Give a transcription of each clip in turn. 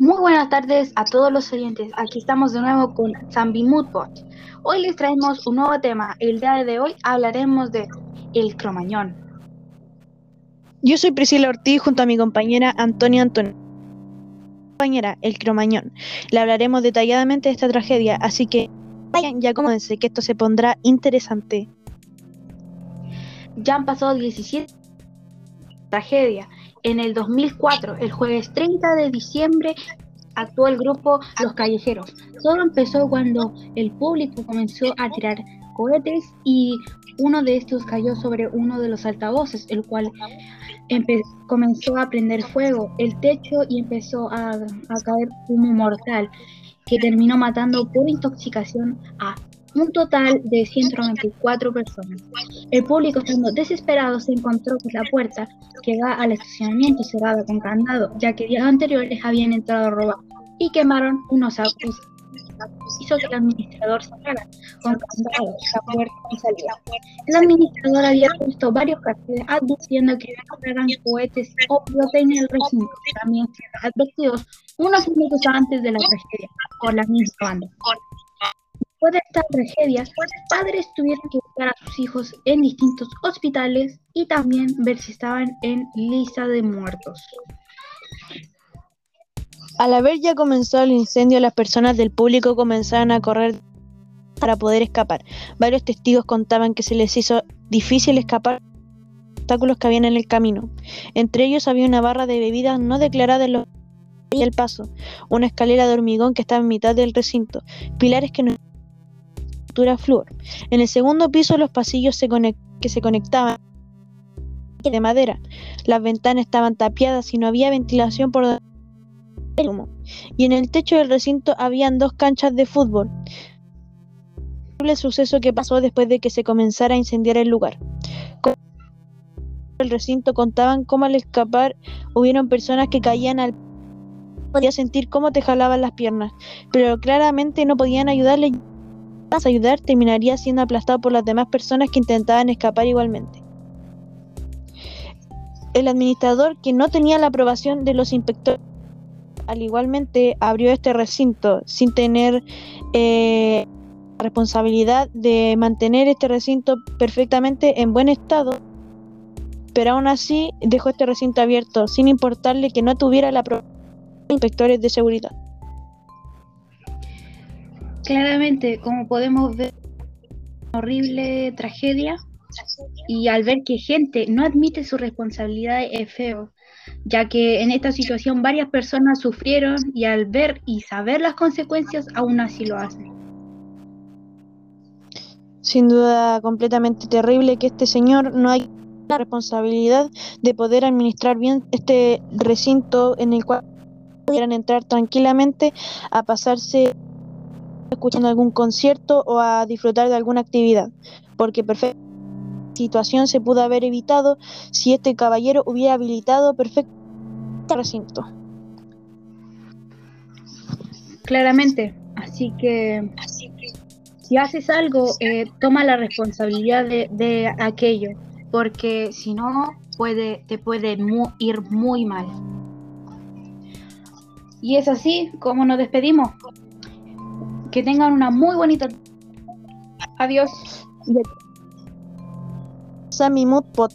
Muy buenas tardes a todos los oyentes. Aquí estamos de nuevo con Zambi Moodbot. Hoy les traemos un nuevo tema. El día de hoy hablaremos de el cromañón. Yo soy Priscila Ortiz junto a mi compañera Antonia Antonio. Compañera, el cromañón. Le hablaremos detalladamente de esta tragedia, así que vayan ya cómodense que esto se pondrá interesante. Ya han pasado 17 tragedia. En el 2004, el jueves 30 de diciembre, actuó el grupo Los Callejeros. Todo empezó cuando el público comenzó a tirar cohetes y uno de estos cayó sobre uno de los altavoces, el cual comenzó a prender fuego el techo y empezó a, a caer humo mortal que terminó matando por intoxicación a un total de 194 personas. El público, estando desesperado, se encontró con la puerta que da al estacionamiento cerrada con candado, ya que días anteriores habían entrado a robar y quemaron unos autos. Hizo que el administrador cerrara con candado la puerta y saliera. El administrador había puesto varios carteles advirtiendo que no cohetes o pirotecnia el recinto, también advertidos unos minutos antes de la tragedia por la misma banda. Después de esta tragedia, padres tuvieron que buscar a sus hijos en distintos hospitales y también ver si estaban en lista de muertos. Al haber ya comenzado el incendio, las personas del público comenzaron a correr para poder escapar. Varios testigos contaban que se les hizo difícil escapar de los obstáculos que habían en el camino. Entre ellos había una barra de bebidas no declarada en los y el paso, una escalera de hormigón que estaba en mitad del recinto, pilares que no flúor. En el segundo piso los pasillos que se conectaban de madera. Las ventanas estaban tapiadas y no había ventilación por el humo. Y en el techo del recinto habían dos canchas de fútbol. El suceso que pasó después de que se comenzara a incendiar el lugar. El recinto contaban cómo al escapar hubieron personas que caían al podía sentir cómo te jalaban las piernas, pero claramente no podían ayudarle ayudar terminaría siendo aplastado por las demás personas que intentaban escapar igualmente. El administrador, que no tenía la aprobación de los inspectores, al igualmente abrió este recinto sin tener eh, responsabilidad de mantener este recinto perfectamente en buen estado, pero aún así dejó este recinto abierto sin importarle que no tuviera la aprobación de inspectores de seguridad. Claramente, como podemos ver, una horrible tragedia y al ver que gente no admite su responsabilidad es feo, ya que en esta situación varias personas sufrieron y al ver y saber las consecuencias aún así lo hacen. Sin duda completamente terrible que este señor no haya la responsabilidad de poder administrar bien este recinto en el cual pudieran entrar tranquilamente a pasarse escuchando algún concierto o a disfrutar de alguna actividad, porque perfecta situación se pudo haber evitado si este caballero hubiera habilitado perfecto recinto. Claramente, así que si haces algo, eh, toma la responsabilidad de, aquello, porque si no, puede, te puede ir muy mal. Y es así como nos despedimos. Que tengan una muy bonita. Adiós. Sammy Moodpot.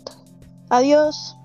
Adiós.